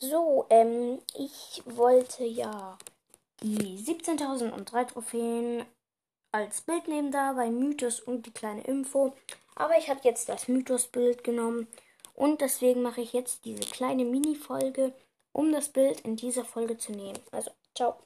So, ähm, ich wollte ja die 17.003 Trophäen als Bild nehmen da bei Mythos und die kleine Info. Aber ich habe jetzt das Mythos-Bild genommen und deswegen mache ich jetzt diese kleine Mini-Folge, um das Bild in dieser Folge zu nehmen. Also, ciao.